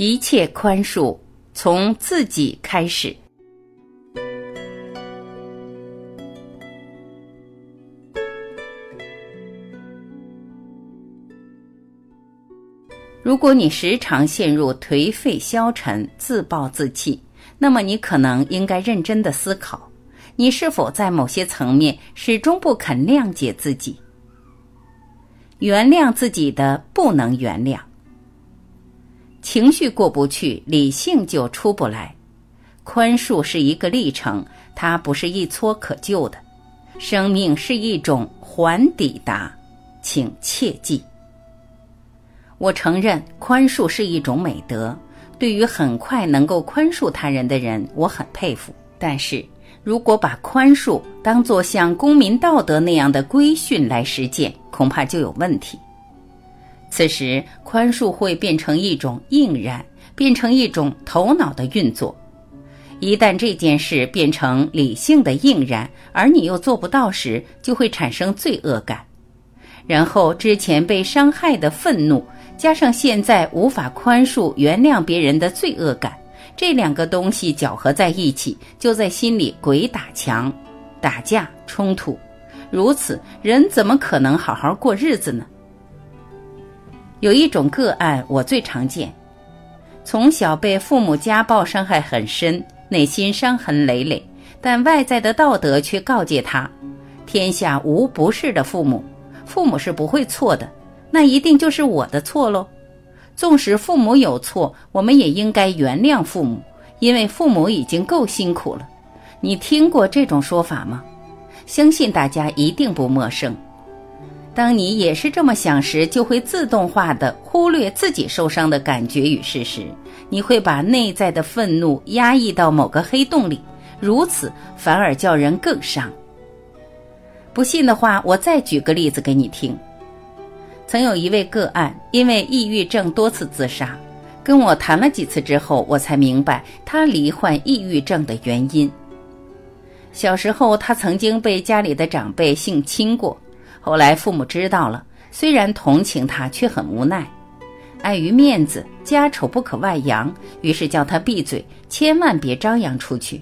一切宽恕从自己开始。如果你时常陷入颓废消沉、自暴自弃，那么你可能应该认真的思考，你是否在某些层面始终不肯谅解自己。原谅自己的不能原谅，情绪过不去，理性就出不来。宽恕是一个历程，它不是一蹴可就的。生命是一种缓抵达，请切记。我承认宽恕是一种美德，对于很快能够宽恕他人的人，我很佩服。但是。如果把宽恕当作像公民道德那样的规训来实践，恐怕就有问题。此时，宽恕会变成一种应然，变成一种头脑的运作。一旦这件事变成理性的应然，而你又做不到时，就会产生罪恶感。然后，之前被伤害的愤怒，加上现在无法宽恕、原谅别人的罪恶感。这两个东西搅合在一起，就在心里鬼打墙、打架、冲突。如此，人怎么可能好好过日子呢？有一种个案，我最常见：从小被父母家暴伤害很深，内心伤痕累累，但外在的道德却告诫他：天下无不是的父母，父母是不会错的，那一定就是我的错喽。纵使父母有错，我们也应该原谅父母，因为父母已经够辛苦了。你听过这种说法吗？相信大家一定不陌生。当你也是这么想时，就会自动化的忽略自己受伤的感觉与事实，你会把内在的愤怒压抑到某个黑洞里，如此反而叫人更伤。不信的话，我再举个例子给你听。曾有一位个案，因为抑郁症多次自杀，跟我谈了几次之后，我才明白他罹患抑郁症的原因。小时候，他曾经被家里的长辈性侵过，后来父母知道了，虽然同情他，却很无奈，碍于面子，家丑不可外扬，于是叫他闭嘴，千万别张扬出去。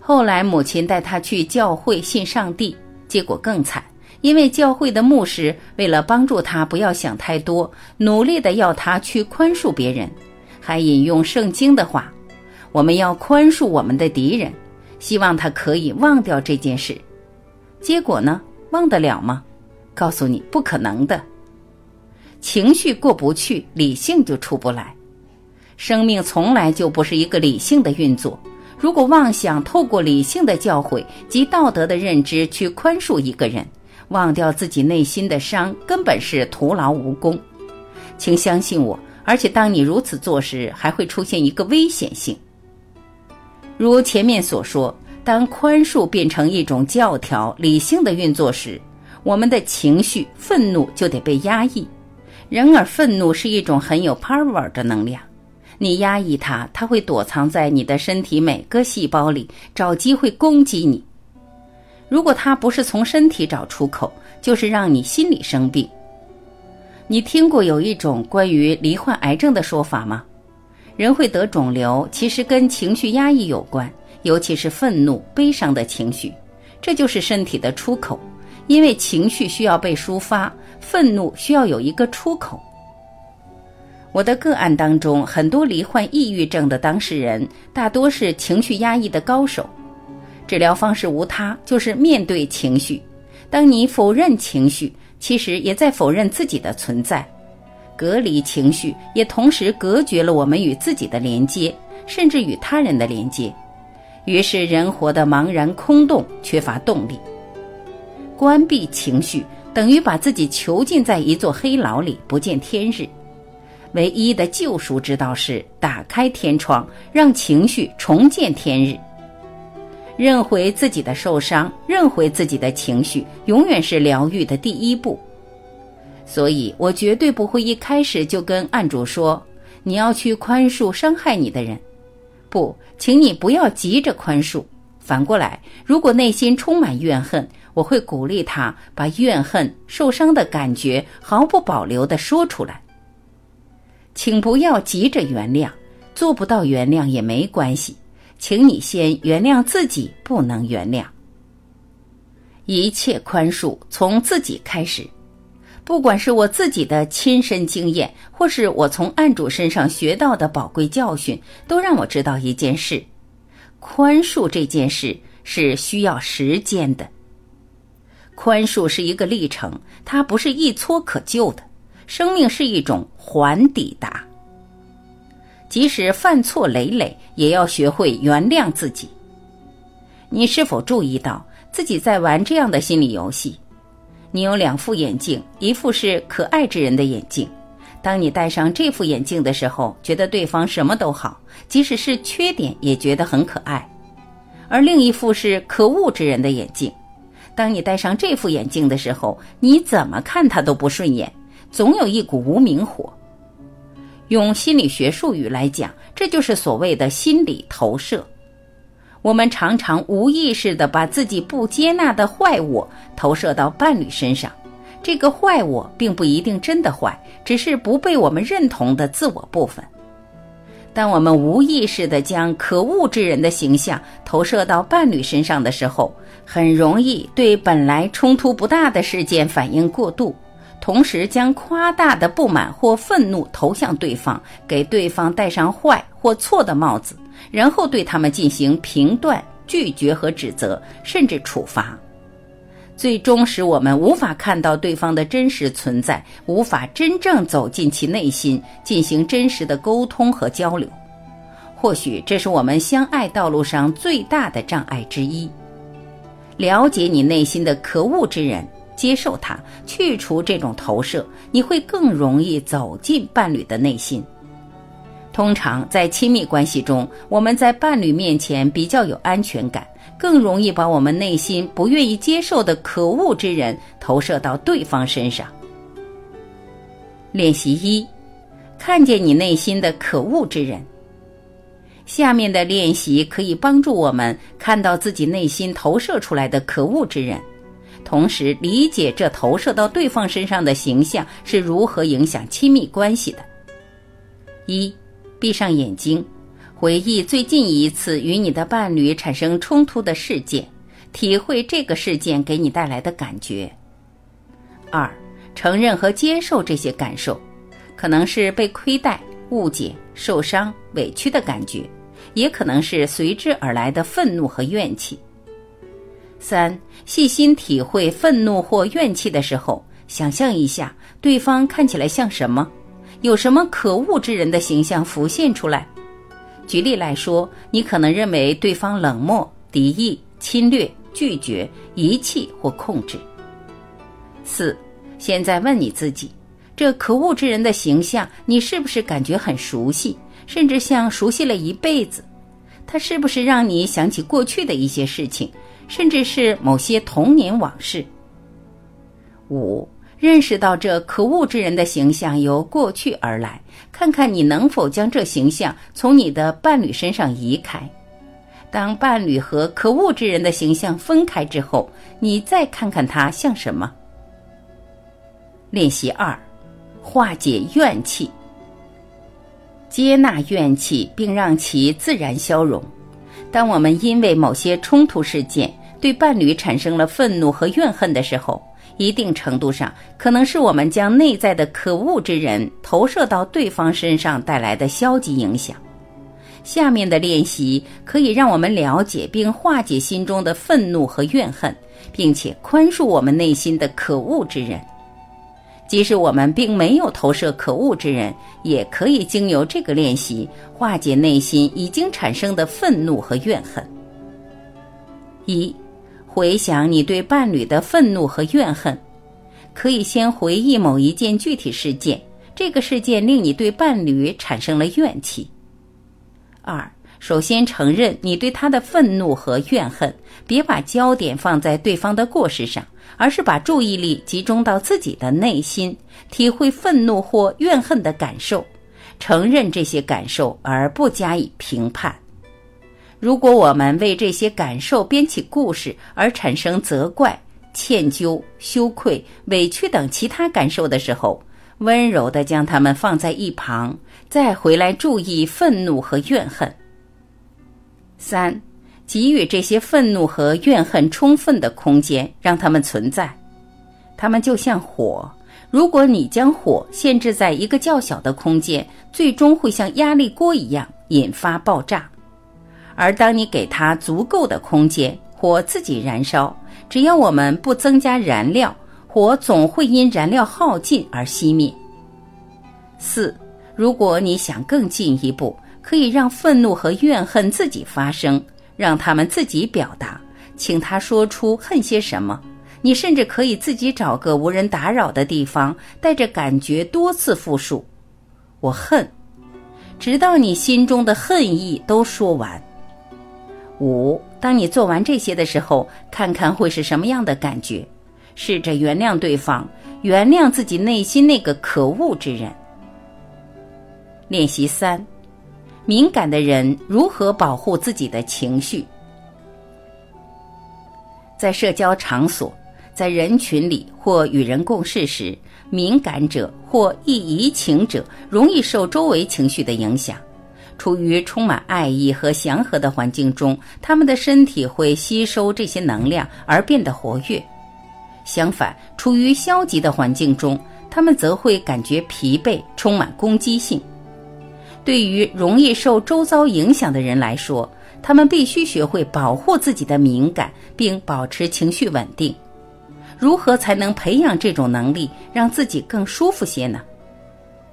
后来母亲带他去教会信上帝，结果更惨。因为教会的牧师为了帮助他不要想太多，努力的要他去宽恕别人，还引用圣经的话：“我们要宽恕我们的敌人，希望他可以忘掉这件事。”结果呢，忘得了吗？告诉你，不可能的。情绪过不去，理性就出不来。生命从来就不是一个理性的运作。如果妄想透过理性的教诲及道德的认知去宽恕一个人，忘掉自己内心的伤，根本是徒劳无功。请相信我，而且当你如此做时，还会出现一个危险性。如前面所说，当宽恕变成一种教条、理性的运作时，我们的情绪愤怒就得被压抑。然而，愤怒是一种很有 power 的能量，你压抑它，它会躲藏在你的身体每个细胞里，找机会攻击你。如果它不是从身体找出口，就是让你心里生病。你听过有一种关于罹患癌症的说法吗？人会得肿瘤，其实跟情绪压抑有关，尤其是愤怒、悲伤的情绪，这就是身体的出口。因为情绪需要被抒发，愤怒需要有一个出口。我的个案当中，很多罹患抑郁症的当事人，大多是情绪压抑的高手。治疗方式无他，就是面对情绪。当你否认情绪，其实也在否认自己的存在。隔离情绪，也同时隔绝了我们与自己的连接，甚至与他人的连接。于是人活得茫然空洞，缺乏动力。关闭情绪，等于把自己囚禁在一座黑牢里，不见天日。唯一的救赎之道是打开天窗，让情绪重见天日。认回自己的受伤，认回自己的情绪，永远是疗愈的第一步。所以我绝对不会一开始就跟案主说：“你要去宽恕伤害你的人。”不，请你不要急着宽恕。反过来，如果内心充满怨恨，我会鼓励他把怨恨、受伤的感觉毫不保留地说出来。请不要急着原谅，做不到原谅也没关系，请你先原谅自己不能原谅。一切宽恕从自己开始，不管是我自己的亲身经验，或是我从案主身上学到的宝贵教训，都让我知道一件事：宽恕这件事是需要时间的。宽恕是一个历程，它不是一搓可就的。生命是一种缓抵达，即使犯错累累，也要学会原谅自己。你是否注意到自己在玩这样的心理游戏？你有两副眼镜，一副是可爱之人的眼镜，当你戴上这副眼镜的时候，觉得对方什么都好，即使是缺点也觉得很可爱；而另一副是可恶之人的眼镜，当你戴上这副眼镜的时候，你怎么看他都不顺眼。总有一股无名火。用心理学术语来讲，这就是所谓的心理投射。我们常常无意识的把自己不接纳的坏我投射到伴侣身上。这个坏我并不一定真的坏，只是不被我们认同的自我部分。当我们无意识的将可恶之人的形象投射到伴侣身上的时候，很容易对本来冲突不大的事件反应过度。同时将夸大的不满或愤怒投向对方，给对方戴上坏或错的帽子，然后对他们进行评断、拒绝和指责，甚至处罚，最终使我们无法看到对方的真实存在，无法真正走进其内心，进行真实的沟通和交流。或许这是我们相爱道路上最大的障碍之一。了解你内心的可恶之人。接受它，去除这种投射，你会更容易走进伴侣的内心。通常在亲密关系中，我们在伴侣面前比较有安全感，更容易把我们内心不愿意接受的可恶之人投射到对方身上。练习一：看见你内心的可恶之人。下面的练习可以帮助我们看到自己内心投射出来的可恶之人。同时理解这投射到对方身上的形象是如何影响亲密关系的。一，闭上眼睛，回忆最近一次与你的伴侣产生冲突的事件，体会这个事件给你带来的感觉。二，承认和接受这些感受，可能是被亏待、误解、受伤、委屈的感觉，也可能是随之而来的愤怒和怨气。三，细心体会愤怒或怨气的时候，想象一下对方看起来像什么，有什么可恶之人的形象浮现出来。举例来说，你可能认为对方冷漠、敌意、侵略、拒绝、遗弃或控制。四，现在问你自己，这可恶之人的形象，你是不是感觉很熟悉，甚至像熟悉了一辈子？他是不是让你想起过去的一些事情？甚至是某些童年往事。五，认识到这可恶之人的形象由过去而来，看看你能否将这形象从你的伴侣身上移开。当伴侣和可恶之人的形象分开之后，你再看看他像什么。练习二，化解怨气，接纳怨气，并让其自然消融。当我们因为某些冲突事件，对伴侣产生了愤怒和怨恨的时候，一定程度上可能是我们将内在的可恶之人投射到对方身上带来的消极影响。下面的练习可以让我们了解并化解心中的愤怒和怨恨，并且宽恕我们内心的可恶之人。即使我们并没有投射可恶之人，也可以经由这个练习化解内心已经产生的愤怒和怨恨。一。回想你对伴侣的愤怒和怨恨，可以先回忆某一件具体事件，这个事件令你对伴侣产生了怨气。二，首先承认你对他的愤怒和怨恨，别把焦点放在对方的过失上，而是把注意力集中到自己的内心，体会愤怒或怨恨的感受，承认这些感受而不加以评判。如果我们为这些感受编起故事，而产生责怪、歉疚、羞愧、委屈等其他感受的时候，温柔地将它们放在一旁，再回来注意愤怒和怨恨。三，给予这些愤怒和怨恨充分的空间，让它们存在。它们就像火，如果你将火限制在一个较小的空间，最终会像压力锅一样引发爆炸。而当你给它足够的空间，火自己燃烧。只要我们不增加燃料，火总会因燃料耗尽而熄灭。四，如果你想更进一步，可以让愤怒和怨恨自己发生，让他们自己表达，请他说出恨些什么。你甚至可以自己找个无人打扰的地方，带着感觉多次复述：“我恨”，直到你心中的恨意都说完。五，当你做完这些的时候，看看会是什么样的感觉。试着原谅对方，原谅自己内心那个可恶之人。练习三：敏感的人如何保护自己的情绪？在社交场所，在人群里或与人共事时，敏感者或易移情者容易受周围情绪的影响。处于充满爱意和祥和的环境中，他们的身体会吸收这些能量而变得活跃。相反，处于消极的环境中，他们则会感觉疲惫，充满攻击性。对于容易受周遭影响的人来说，他们必须学会保护自己的敏感，并保持情绪稳定。如何才能培养这种能力，让自己更舒服些呢？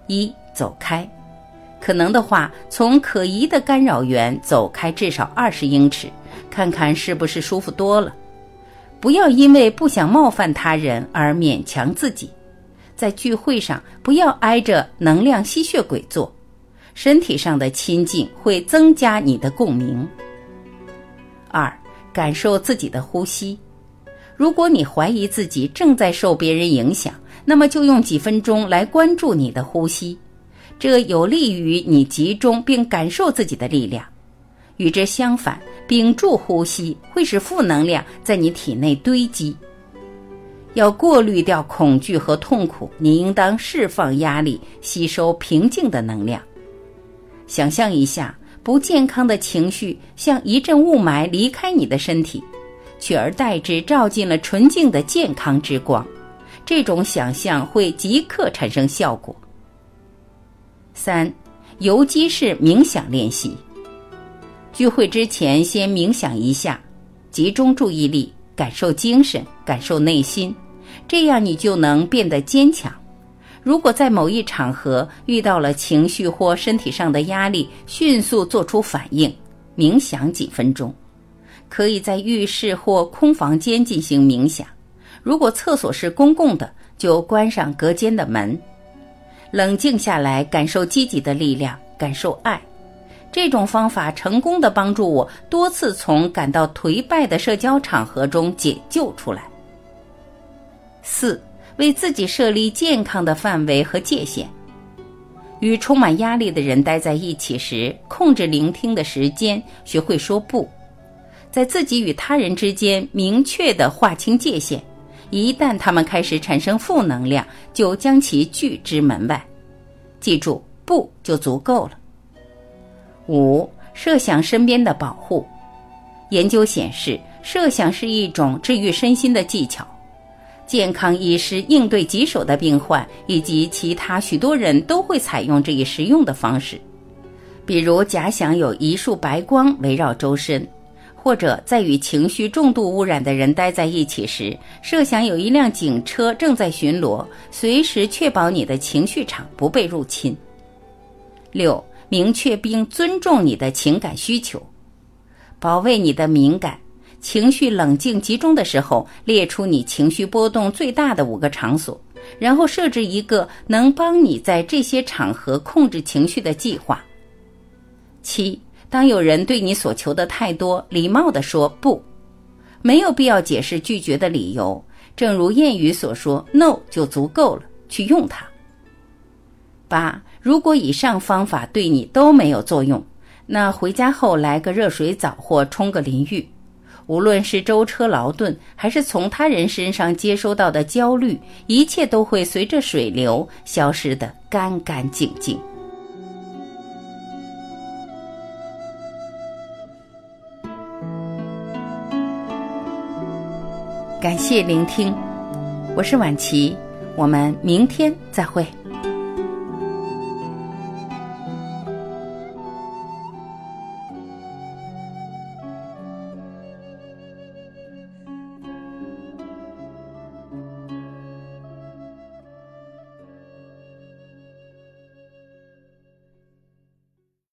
一，走开。可能的话，从可疑的干扰源走开至少二十英尺，看看是不是舒服多了。不要因为不想冒犯他人而勉强自己。在聚会上，不要挨着能量吸血鬼坐。身体上的亲近会增加你的共鸣。二，感受自己的呼吸。如果你怀疑自己正在受别人影响，那么就用几分钟来关注你的呼吸。这有利于你集中并感受自己的力量。与之相反，屏住呼吸会使负能量在你体内堆积。要过滤掉恐惧和痛苦，你应当释放压力，吸收平静的能量。想象一下，不健康的情绪像一阵雾霾离开你的身体，取而代之照进了纯净的健康之光。这种想象会即刻产生效果。三，游击式冥想练习。聚会之前先冥想一下，集中注意力，感受精神，感受内心，这样你就能变得坚强。如果在某一场合遇到了情绪或身体上的压力，迅速做出反应，冥想几分钟。可以在浴室或空房间进行冥想。如果厕所是公共的，就关上隔间的门。冷静下来，感受积极的力量，感受爱。这种方法成功的帮助我多次从感到颓败的社交场合中解救出来。四，为自己设立健康的范围和界限。与充满压力的人待在一起时，控制聆听的时间，学会说不，在自己与他人之间明确的划清界限。一旦他们开始产生负能量，就将其拒之门外。记住，不就足够了。五、设想身边的保护。研究显示，设想是一种治愈身心的技巧。健康医师应对棘手的病患以及其他许多人都会采用这一实用的方式，比如假想有一束白光围绕周身。或者在与情绪重度污染的人待在一起时，设想有一辆警车正在巡逻，随时确保你的情绪场不被入侵。六，明确并尊重你的情感需求，保卫你的敏感。情绪冷静集中的时候，列出你情绪波动最大的五个场所，然后设置一个能帮你在这些场合控制情绪的计划。七。当有人对你所求的太多，礼貌地说不，没有必要解释拒绝的理由。正如谚语所说，no 就足够了，去用它。八，如果以上方法对你都没有作用，那回家后来个热水澡或冲个淋浴，无论是舟车劳顿还是从他人身上接收到的焦虑，一切都会随着水流消失的干干净净。感谢聆听。我是婉琪我们明天再会。